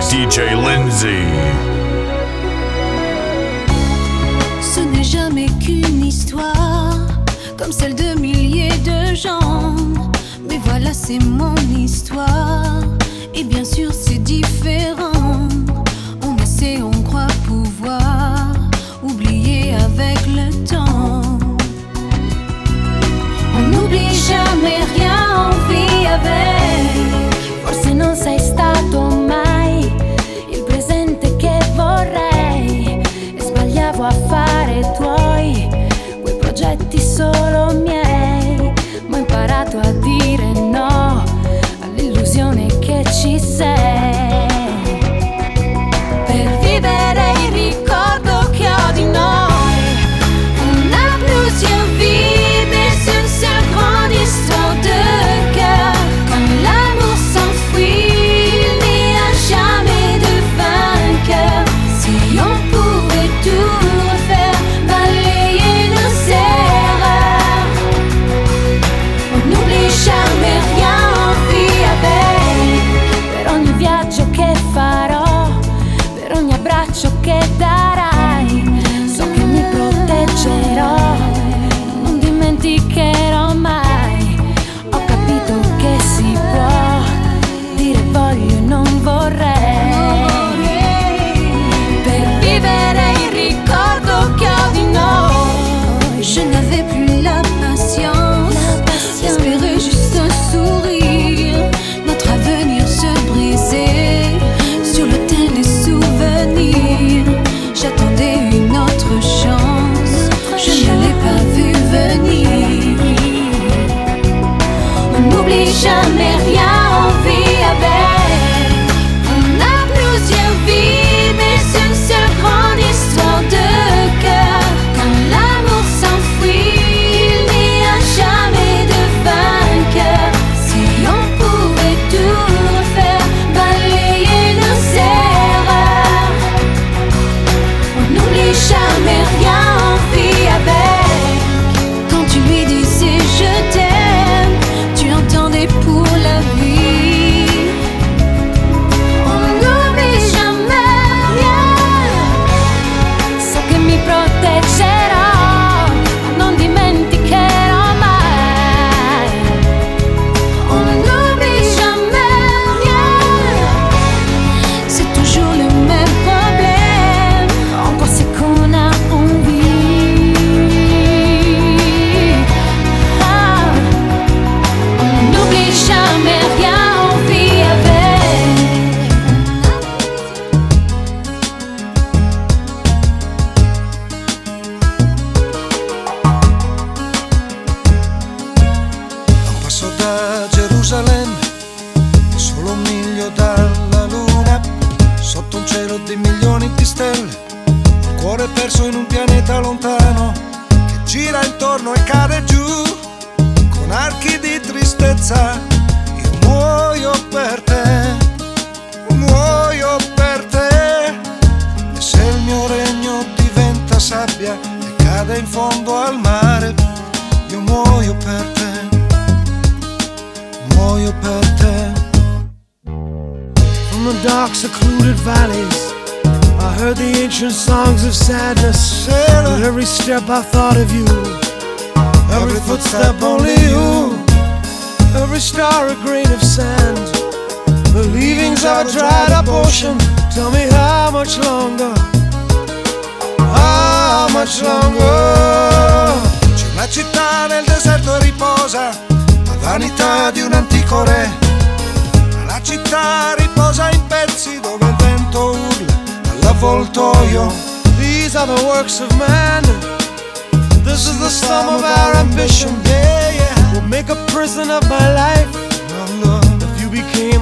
DJ Lindsay. Ce n'est jamais qu'une histoire, comme celle de milliers de gens. Mais voilà, c'est mon histoire, et bien sûr, c'est différent.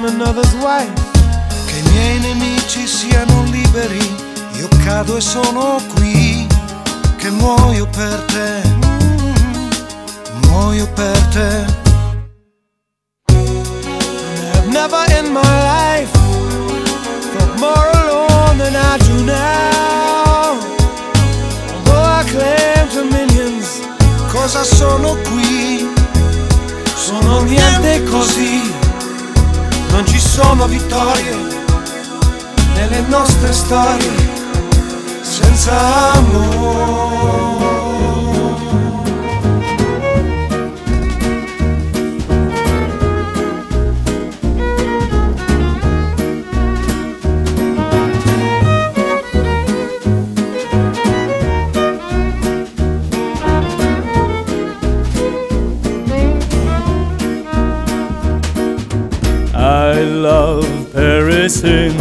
another's wife Che i miei nemici siano liberi Io cado e sono qui. Che muoio per te mm, Muoio per te. Never in my life Felt more alone than I do now. Although I claim dominions Cosa sono qui. Sono niente così. Non ci sono vittorie nelle nostre storie senza amore.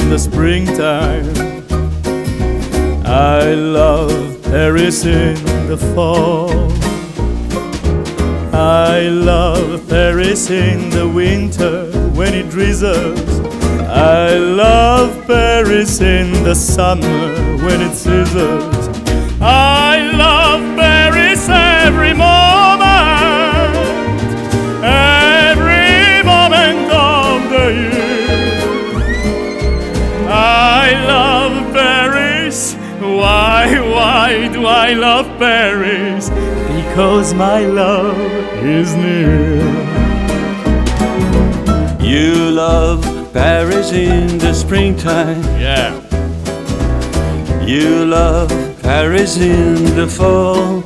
In the springtime. I love Paris in the fall. I love Paris in the winter when it drizzles. I love Paris in the summer when it sizzles. I love Paris? Because my love is near. You love Paris in the springtime. Yeah. You love Paris in the fall.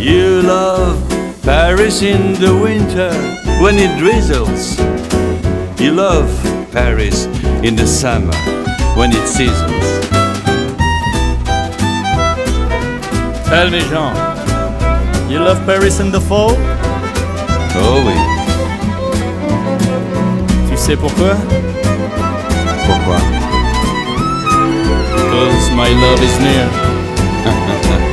You love Paris in the winter when it drizzles. You love Paris in the summer when it sizzles. Tell me, Jean, you love Paris in the fall? Oh oui. Tu sais pourquoi? Pourquoi? Because my love is near.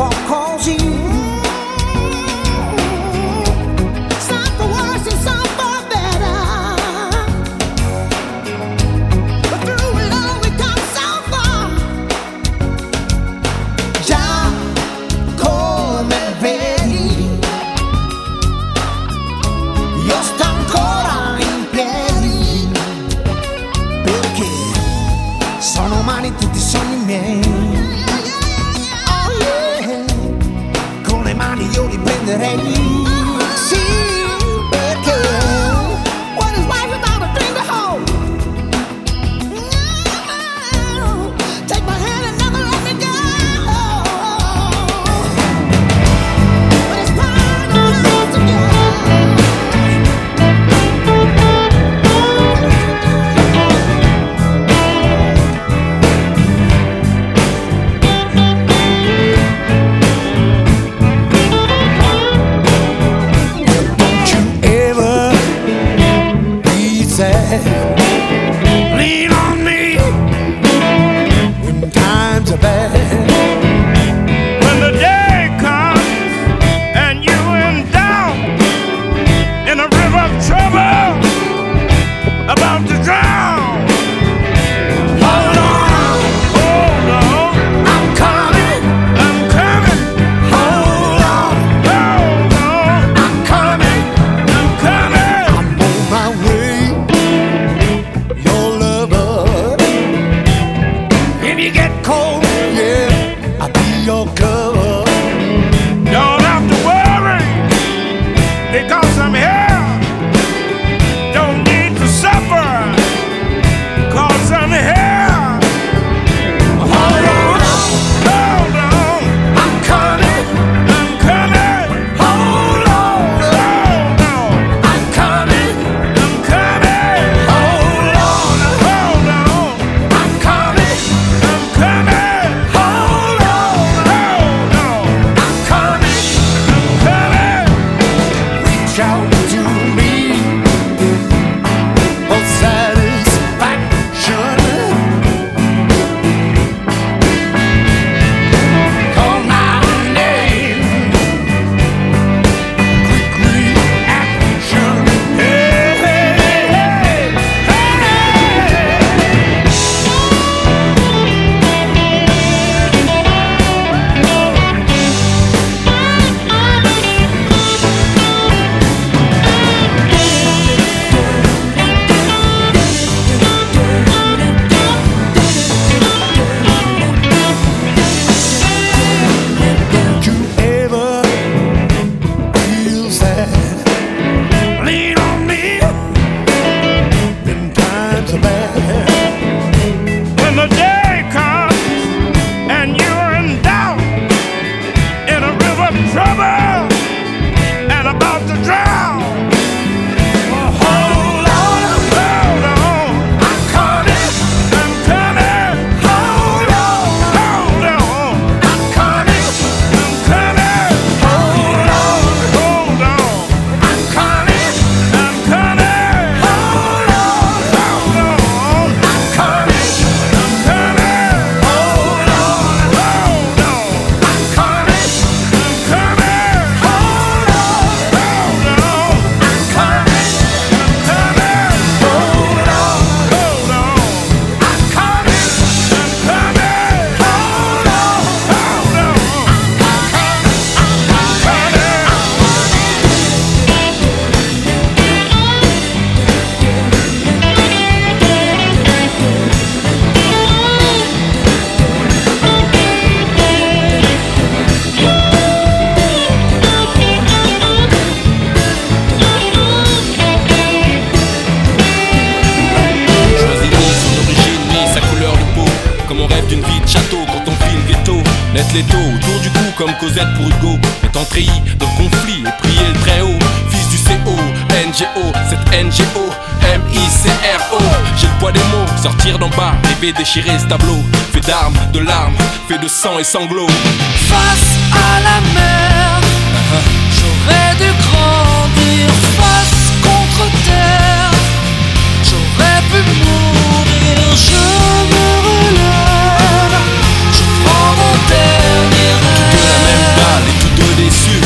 punk M-I-C-R-O J'ai le poids des mots, sortir d'en bas, rêver déchirer ce tableau Fait d'armes, de larmes, fait de sang et sanglots Face à la mer, j'aurais dû grandir face contre terre. J'aurais pu mourir, je me relève. Je prends mon dernier De la même rêve. balle et tous deux déçus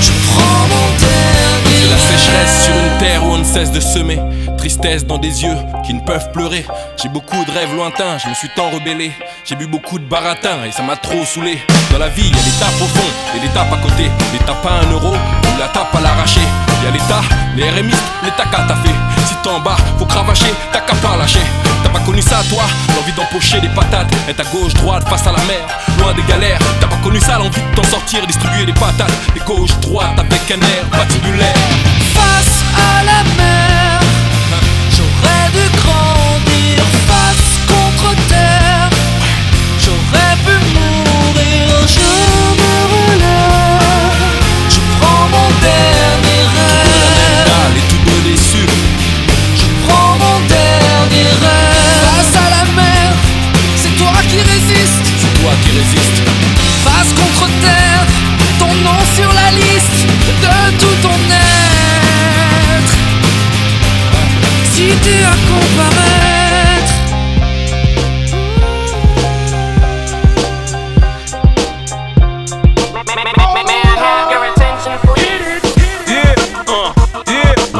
Je prends mon dernier C'est la sécheresse sur une rêve. terre où on ne cesse de semer Tristesse dans des yeux qui ne peuvent pleurer. J'ai beaucoup de rêves lointains, je me suis tant rebellé. J'ai bu beaucoup de baratin et ça m'a trop saoulé. Dans la vie, y a l'étape au fond et l'étape à côté. L'étape à un euro ou la tape à l'arraché. Y a l'état, les RMistes, l'état qu'à t'as fait Si t'es en bas, faut cravacher, t'as qu'à pas lâcher. T'as pas connu ça toi, l'envie d'empocher des patates. Être à gauche, droite, face à la mer, loin des galères. T'as pas connu ça, l'envie de t'en sortir distribuer des patates, des gauche, droite avec un air patibulaire. Face à la mer, Si tu as comparaître.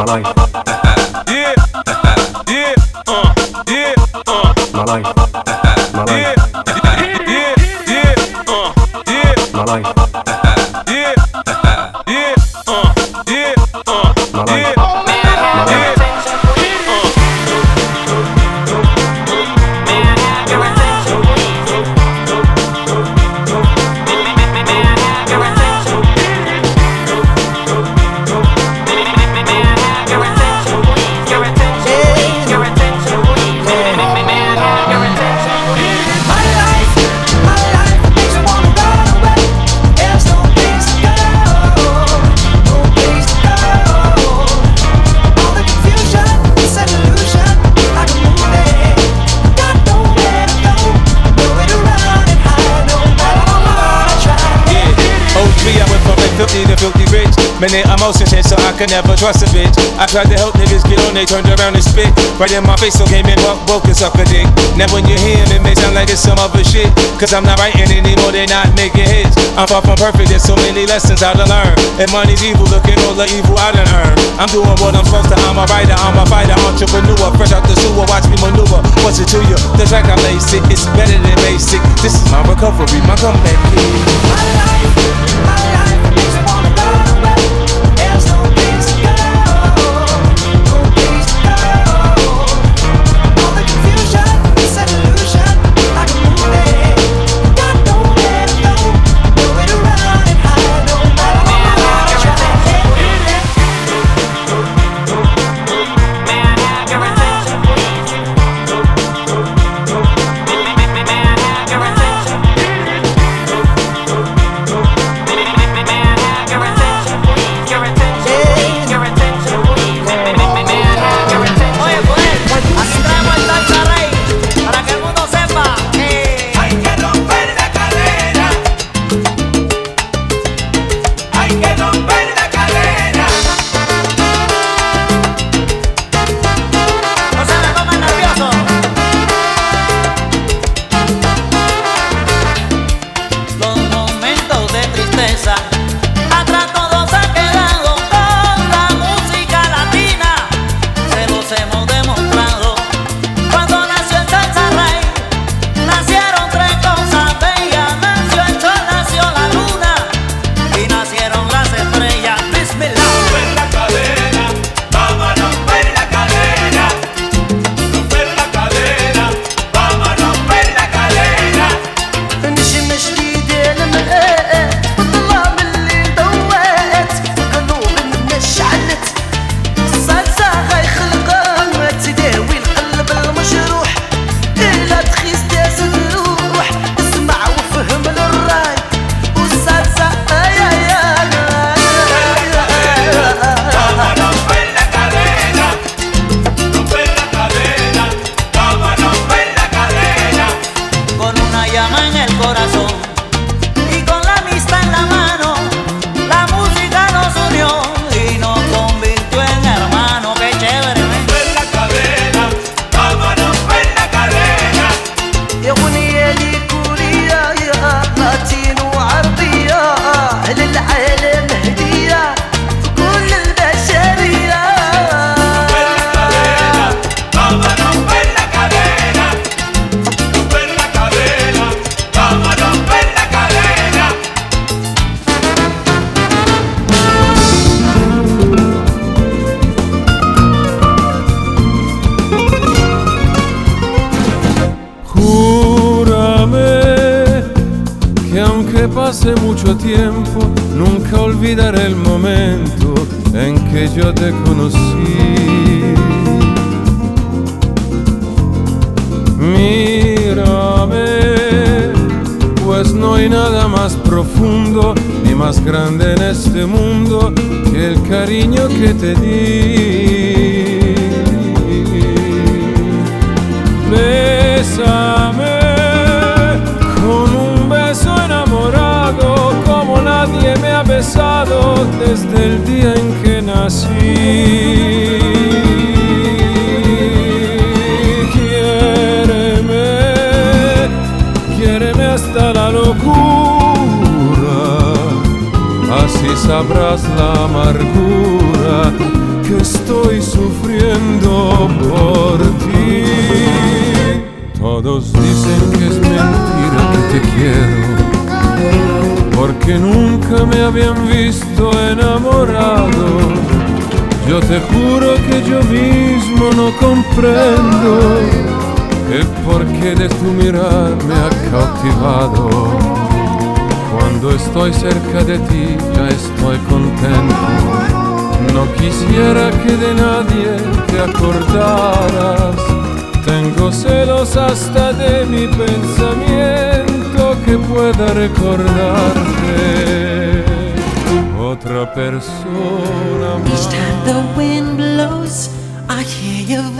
My life, yeah, yeah, uh, yeah, uh, my life, 50 rich. Many emotions hit, so I could never trust a bitch. I tried to help niggas get on, they turned around and spit. Right in my face, so came in buck woke and suck a dick. Now when you hear him, it may sound like it's some other shit. Cause I'm not writing anymore, they not making hits. I'm far from perfect, there's so many lessons I to learn. If money's evil, look at all the evil I done earned. I'm doing what I'm supposed to, I'm a writer, I'm a fighter, entrepreneur. Fresh out the sewer, watch me maneuver. What's it to you? The track I lace it, it's better than basic. This is my recovery, my comeback. My life, my life olvidado el porqué de tu mirar me ha cautivado. Cuando estoy cerca de ti ya estoy contento. No quisiera que de nadie te acordaras. Tengo celos hasta de mi pensamiento que pueda recordarte. Otra persona. Más. Each time wind blows, I hear your.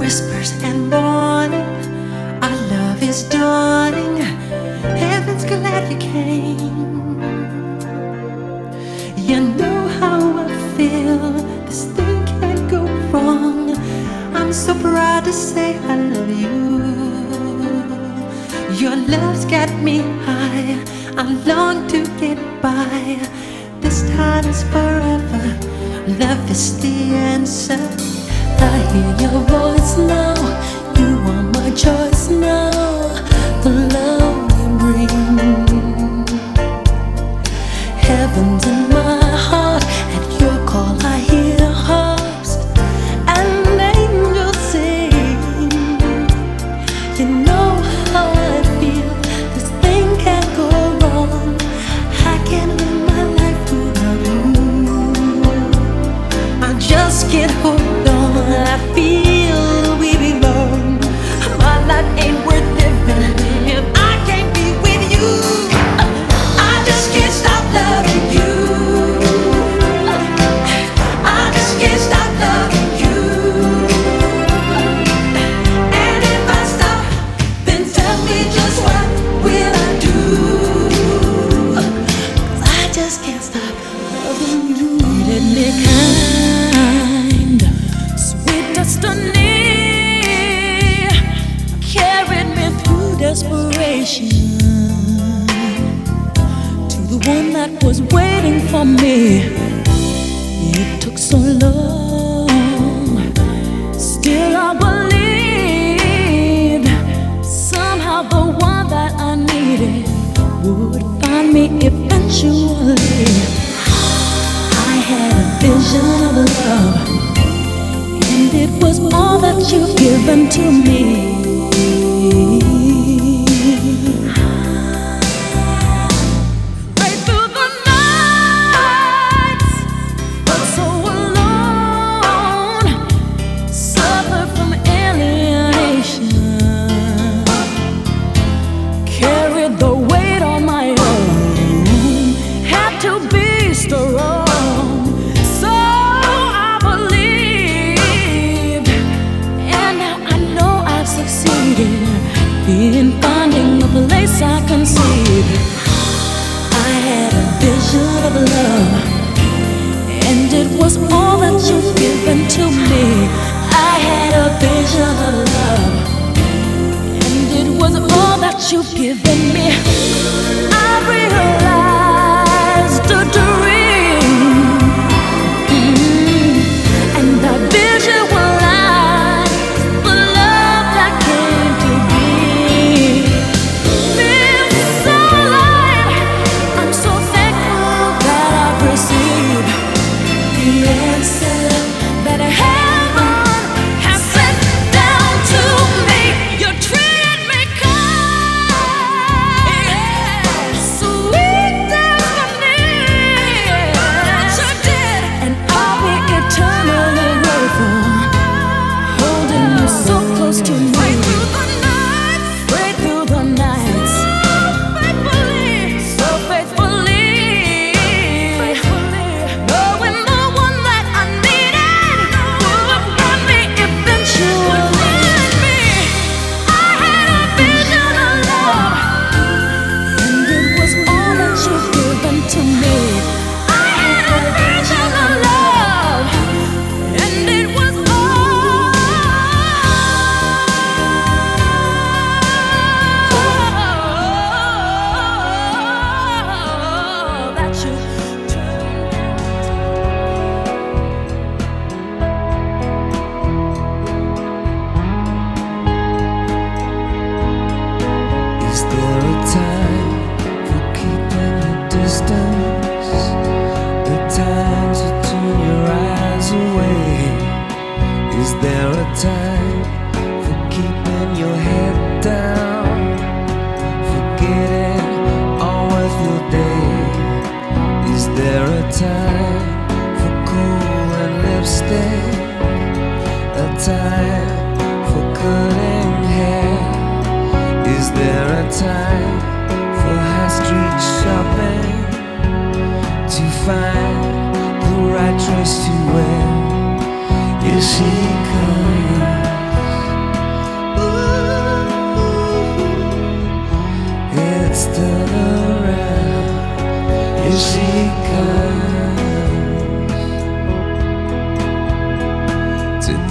whispers and warning. Our love is dawning. Heaven's glad you came. You know how I feel. This thing can't go wrong. I'm so proud to say I love you. Your love's got me high. I long to get by. This time is forever. Love is the answer. I hear your voice now. You are my choice now. The love you bring, heaven was all that you've given to me.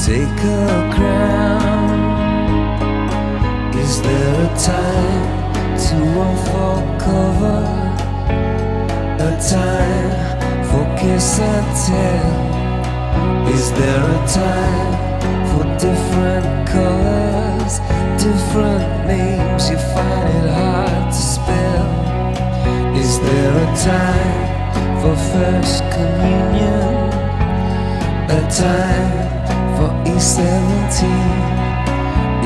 Take crown. Is there a time to unfold cover? A time for kiss and tell? Is there a time for different colors, different names? You find it hard to spell. Is there a time for first communion? A time for E17?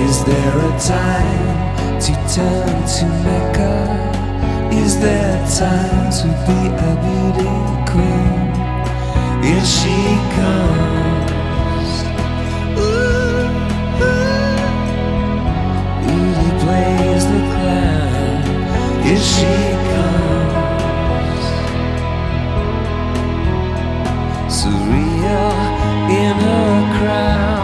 Is there a time to turn to Mecca? Is there a time to be a beauty queen? Here she comes. Plays the clown. Here she comes. Surreal in her crown.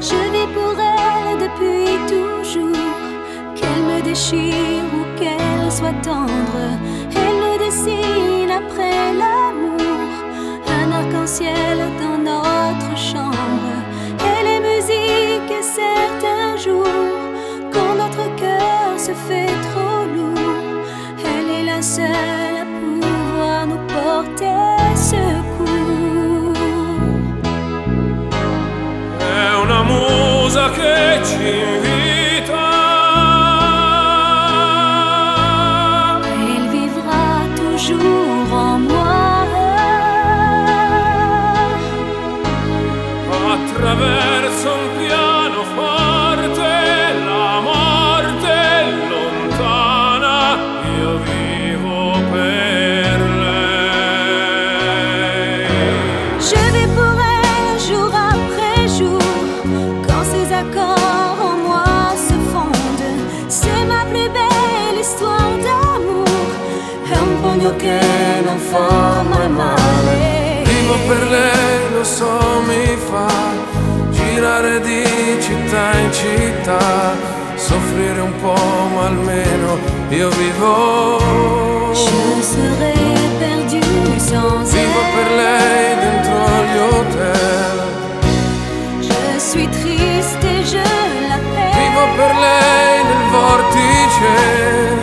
Je vis pour elle depuis toujours, qu'elle me déchire ou qu'elle soit tendre. Elle me dessine après l'amour, un arc-en-ciel dans notre chambre. Elle est musique et certains jours, quand notre cœur se fait trop lourd, elle est la seule à pouvoir nous porter. che ci lo mi fa girare di città in città, soffrire un po' ma almeno io vivo. Vivo per lei dentro gli hotel. Vivo per lei nel vortice.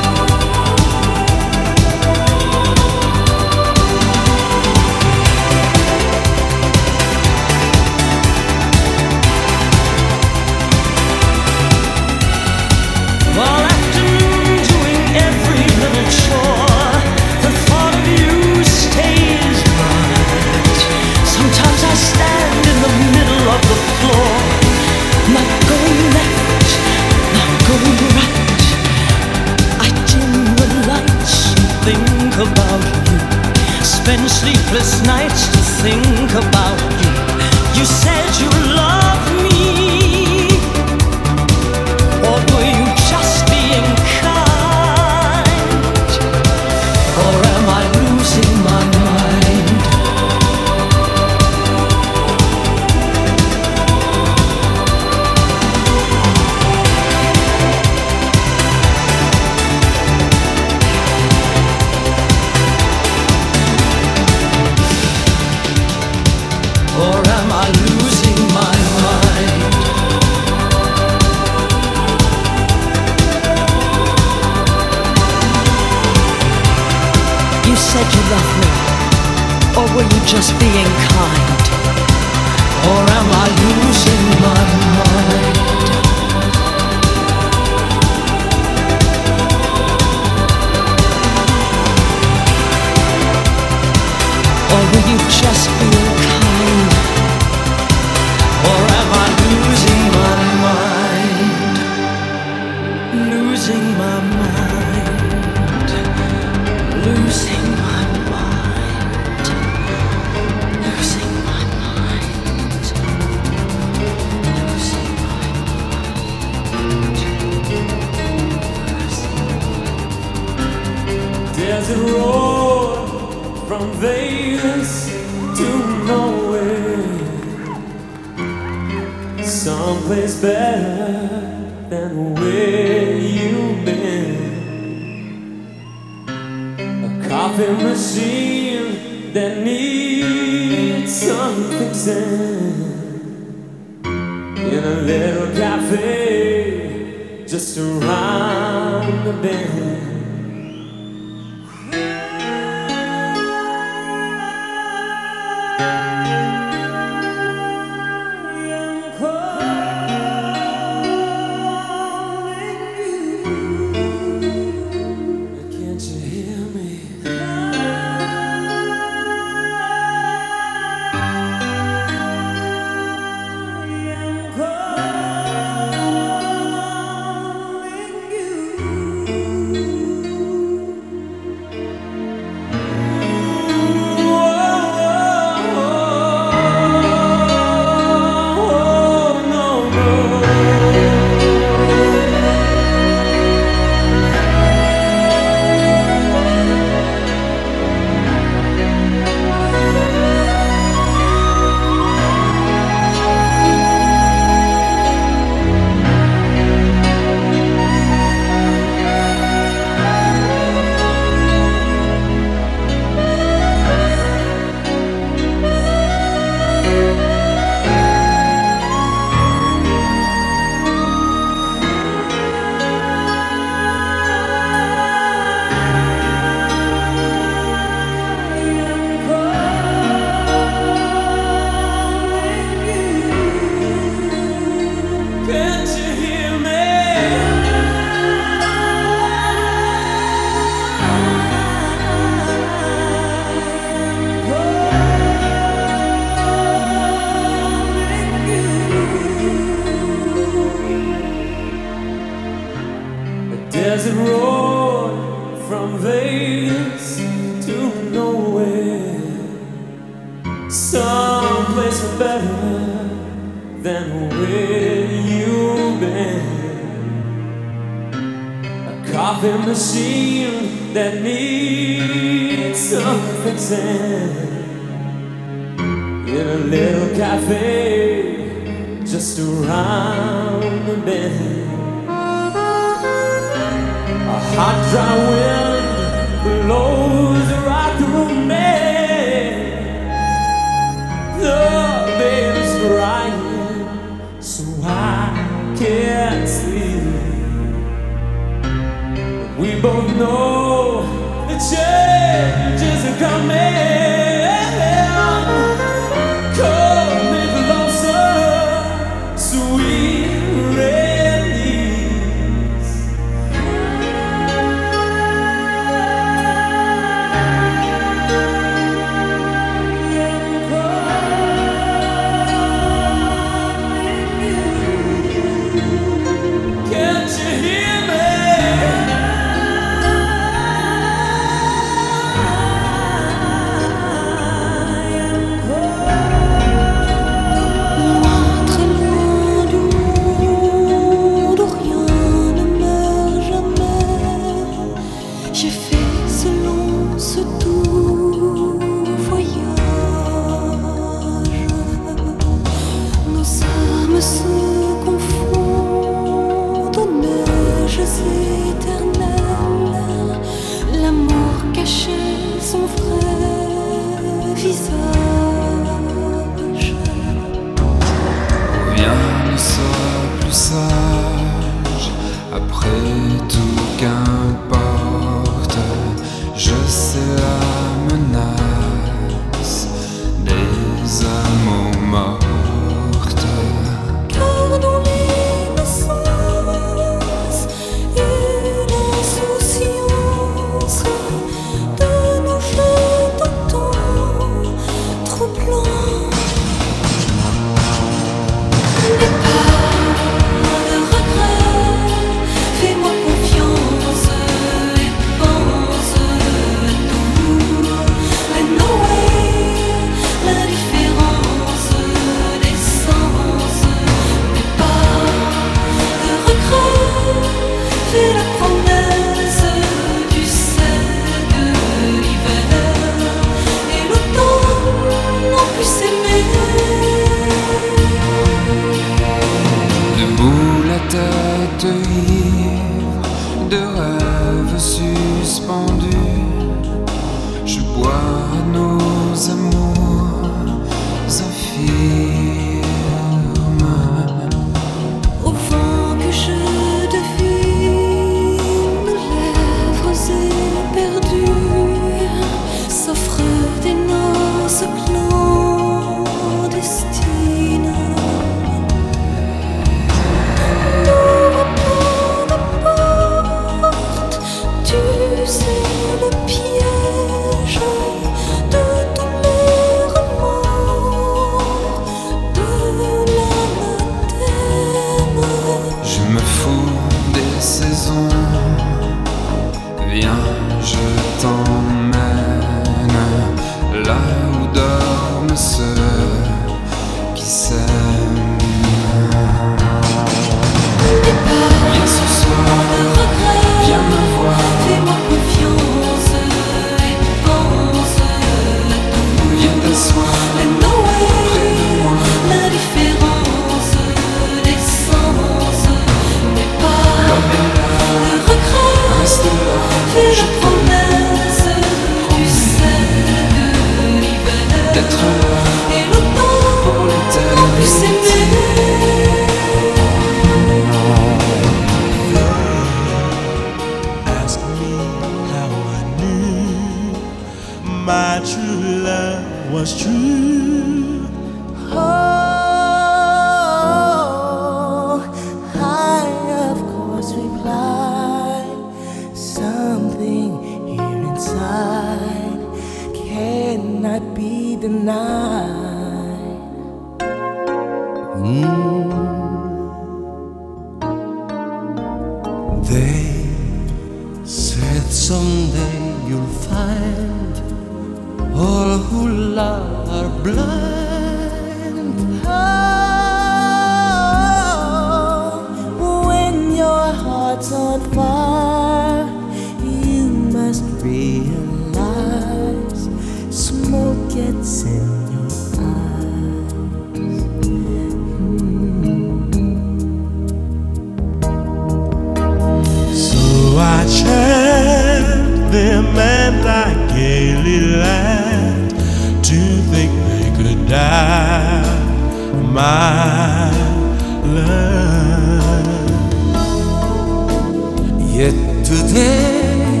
Today,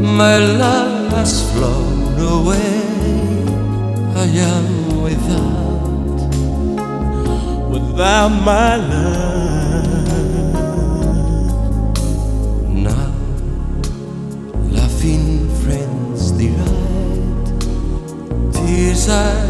my love has flown away. I am without, without my love. Now, laughing friends delight, tears I.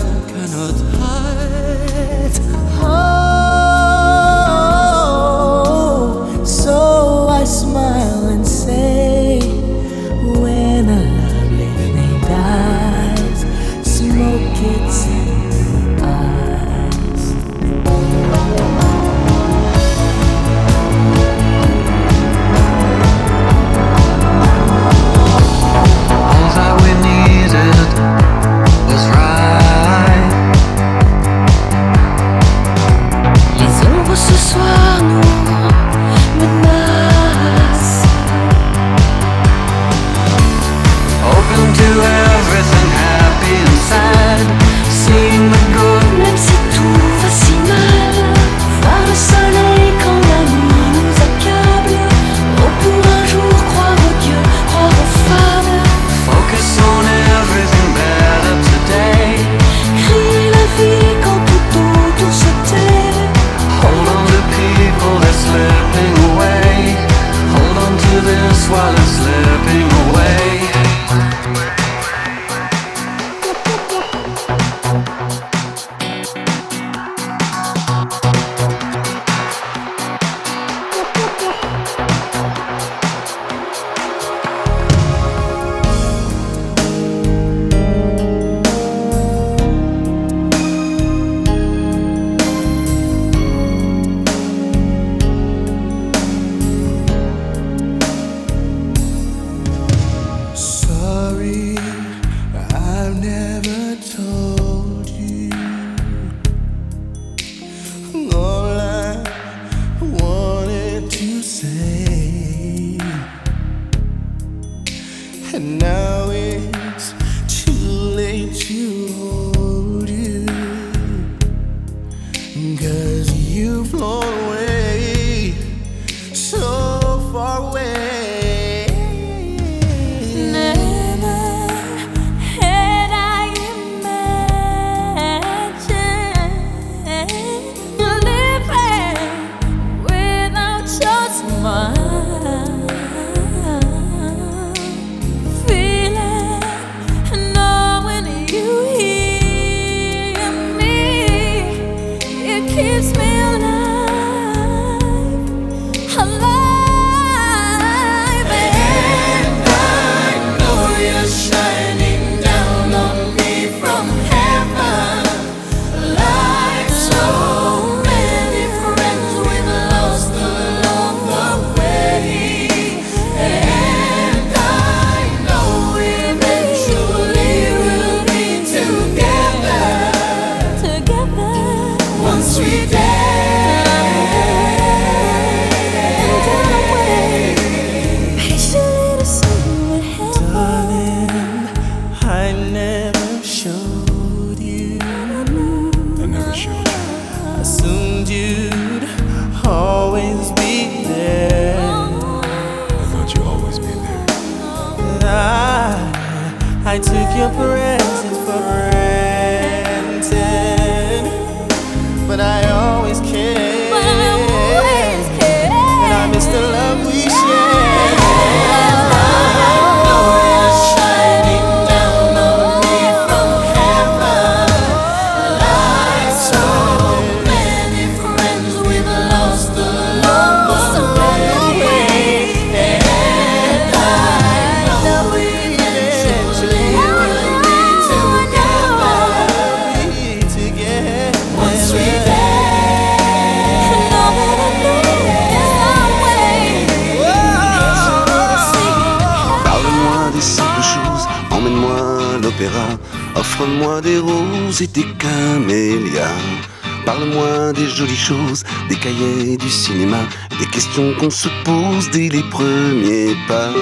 se pousse dès les premiers pas.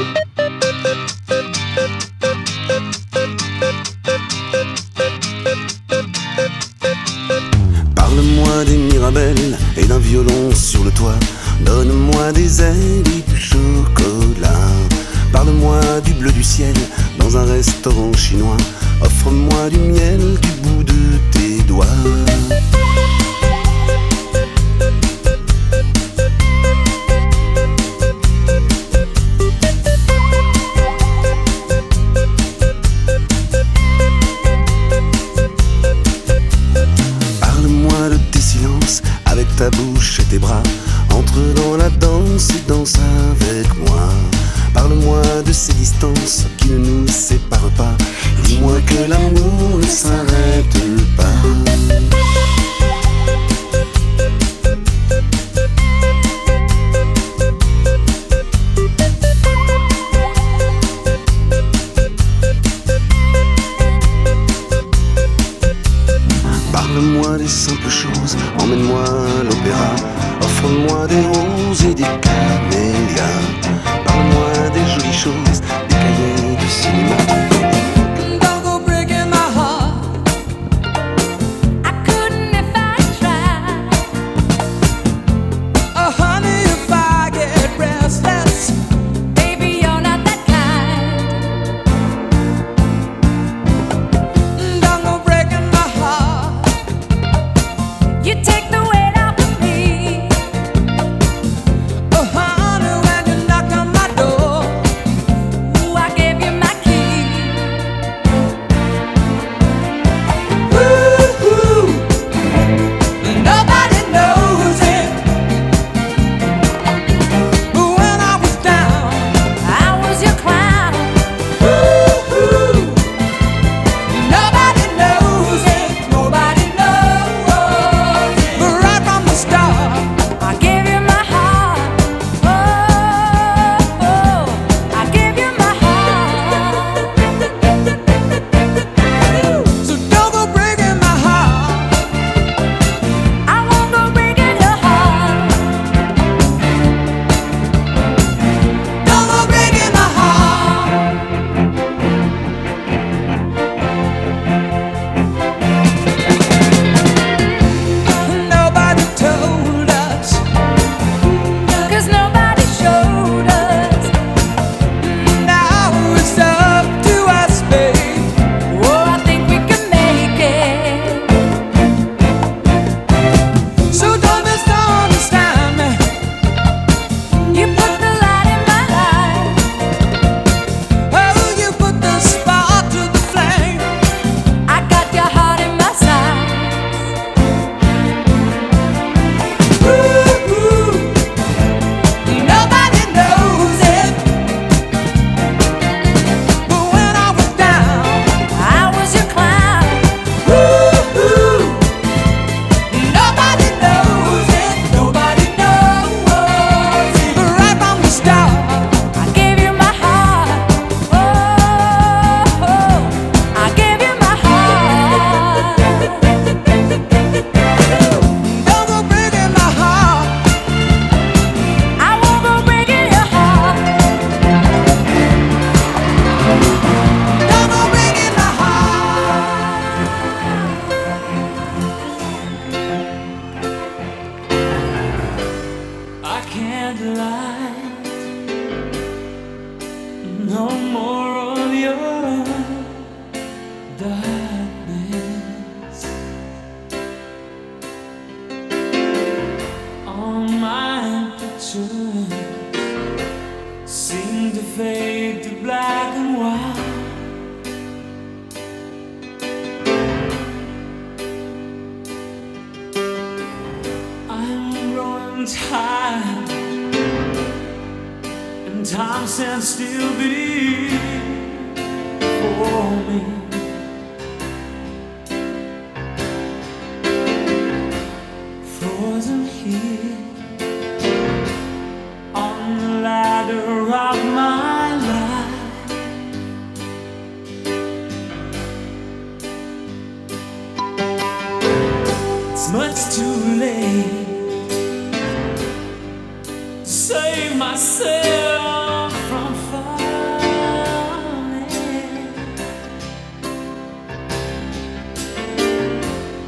Parle-moi des mirabelles et d'un violon sur le toit. Donne-moi des ailes et du chocolat. Parle-moi du bleu du ciel dans un restaurant chinois. Offre-moi du miel du bout de tes doigts. much too late. to Save myself from falling.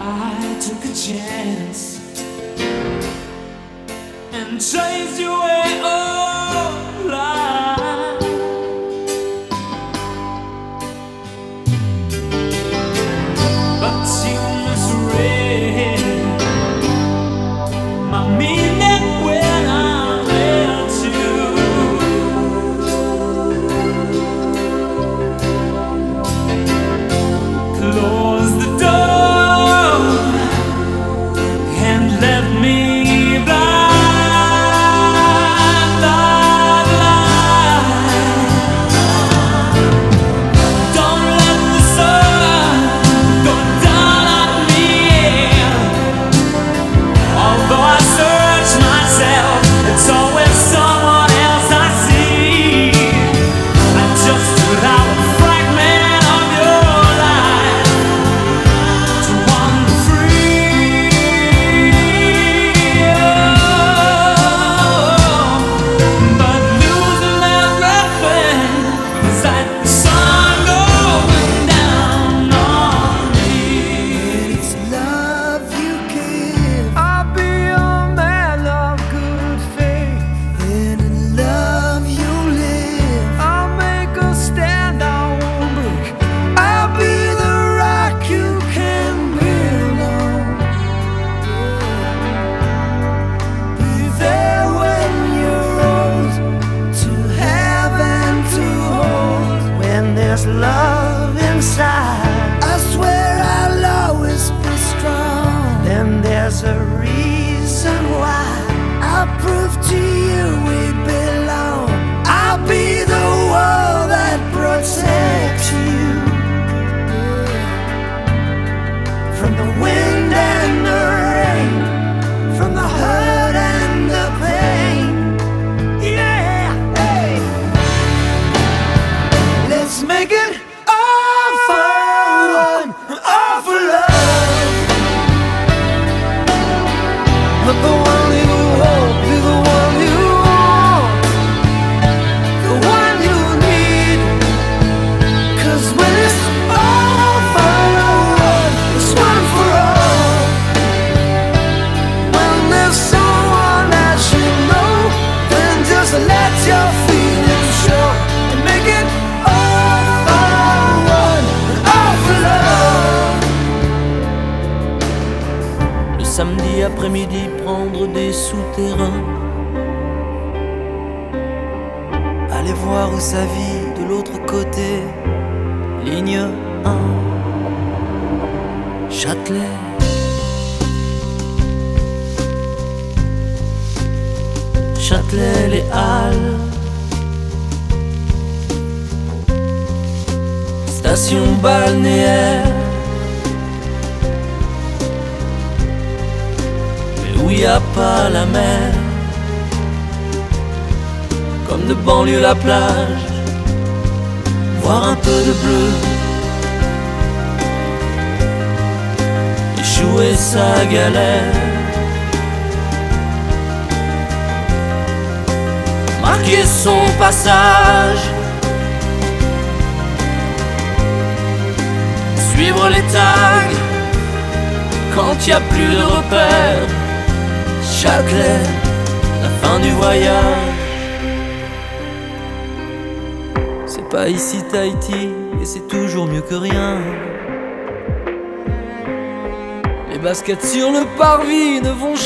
I took a chance and chased you.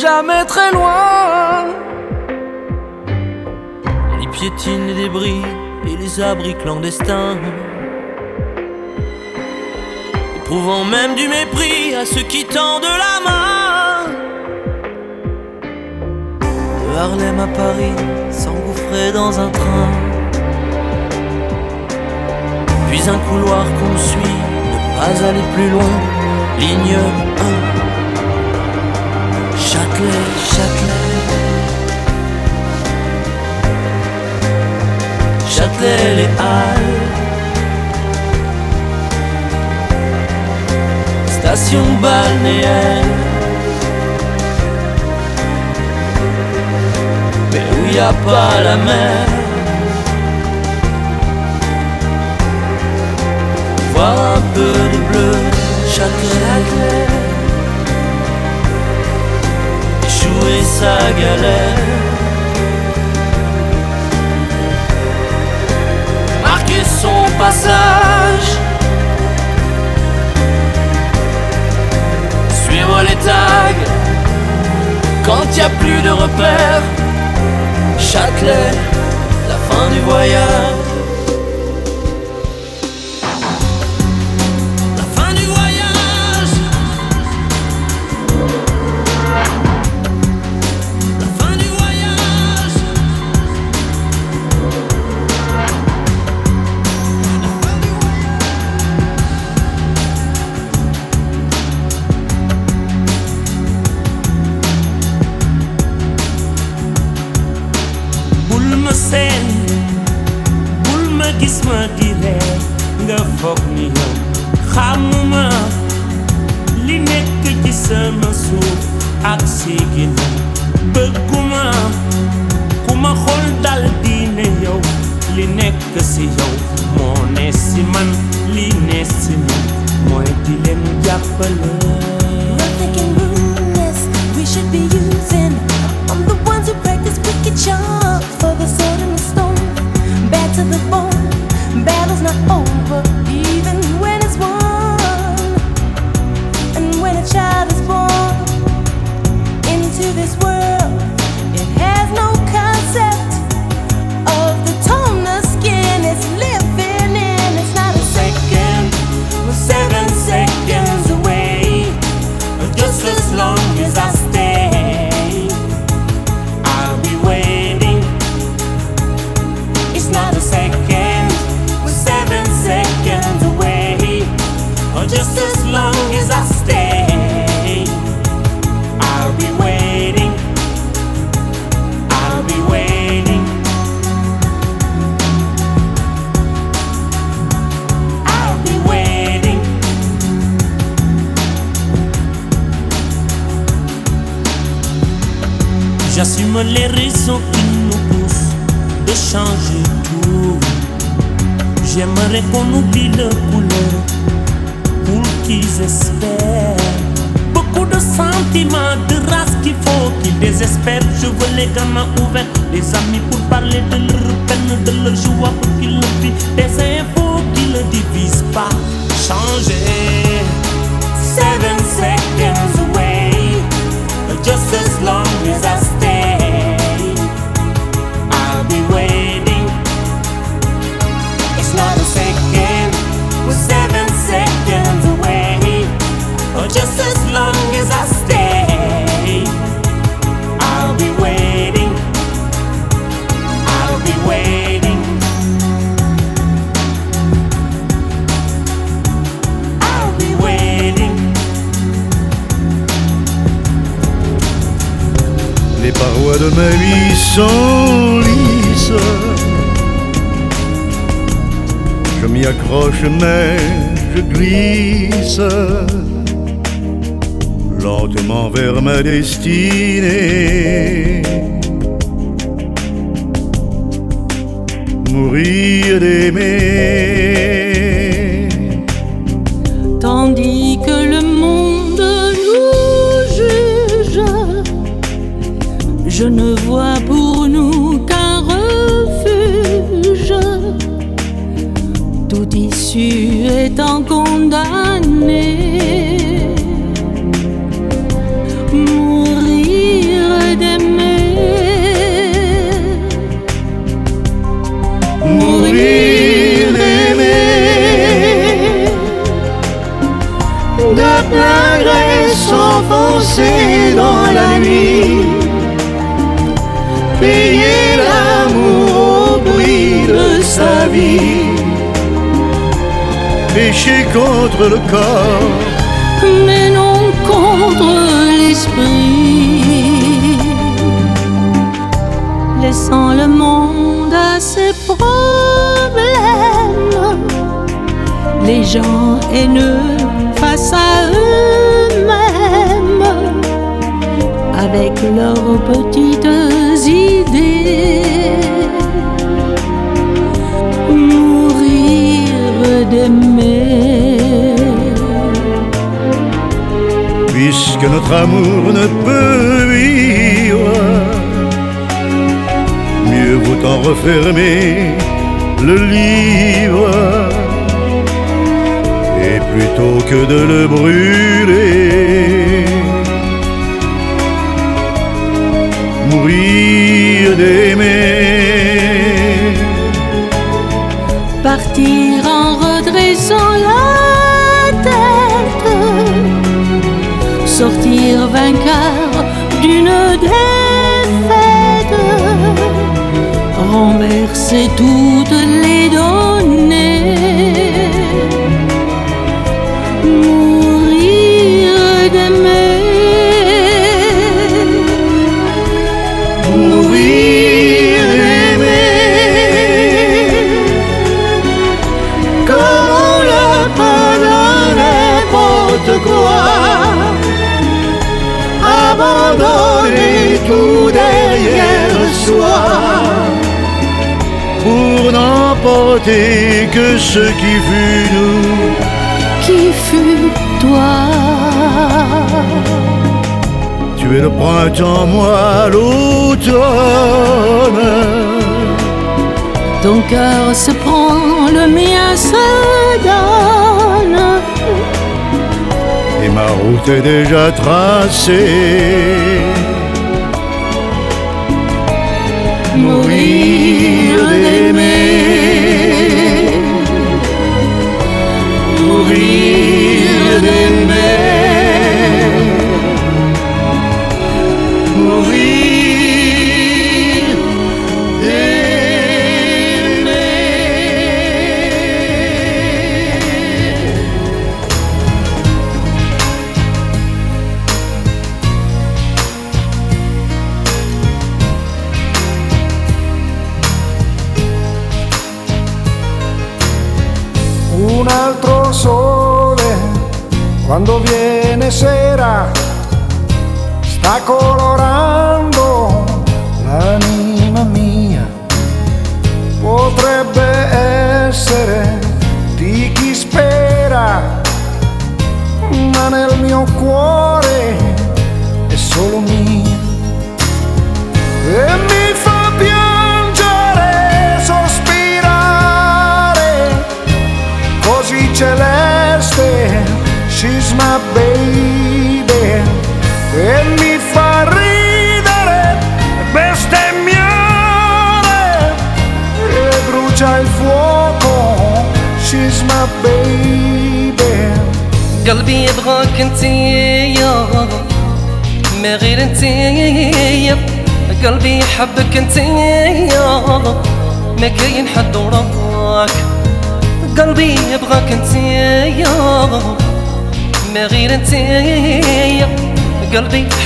jamais très loin. On y les débris et les abris clandestins. Éprouvant même du mépris à ceux qui tendent la main. De Harlem à Paris, s'engouffrer dans un train. Puis un couloir qu'on suit, ne pas aller plus loin. Ligne 1. Châtelet, Châtelet. Châtelet les Halles. Station balnéaire. Mais où y a pas la mer. Voir un peu de bleu, Châtelet. Châtelet. et sa galère. Marquer son passage. Suivre les tags quand y a plus de repères. Châtelet, la fin du voyage. taking done my chemin je glisse lentement vers ma destinée. Mourir d'aimer. danser dans la nuit, payer l'amour au bruit de sa vie, pécher contre le corps, mais non contre l'esprit, laissant le monde à ses problèmes, les gens haineux face à eux. avec leurs petites idées. Mourir d'aimer. Puisque notre amour ne peut vivre, mieux vaut en refermer le livre. Et plutôt que de le brûler, d'aimer. Partir en redressant la tête, sortir vainqueur d'une défaite, renverser toutes les données, que ce qui fut nous. Qui fut toi? Tu es le printemps, moi l'automne. Ton cœur se prend, le mien se donne. et ma route est déjà tracée. Mourir d'aimer,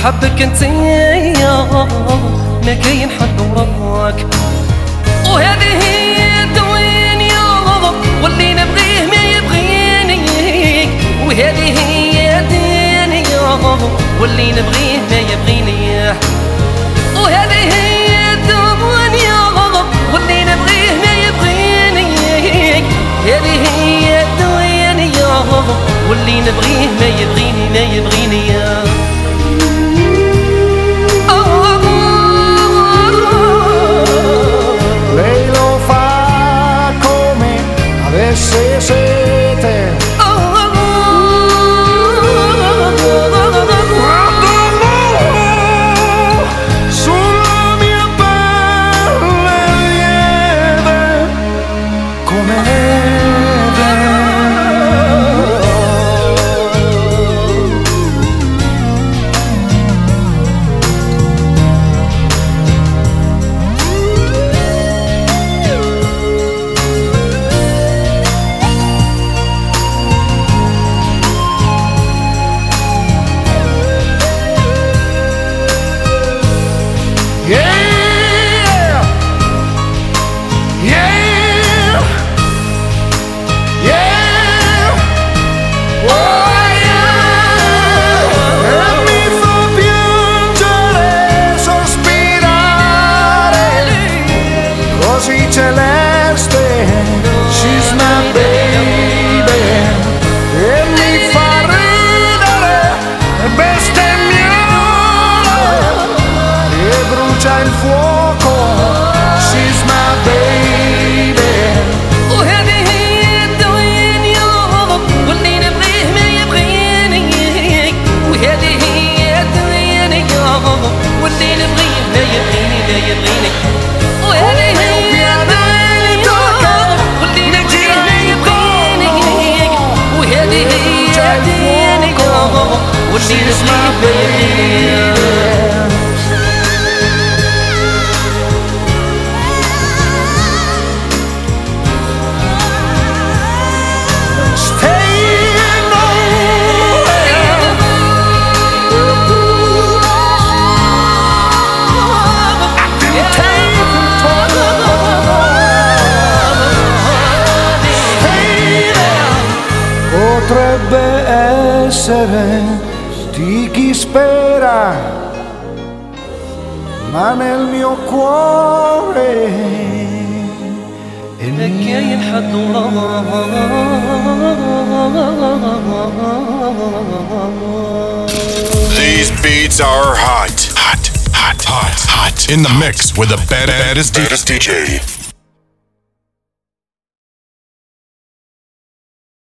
قلبي يحبك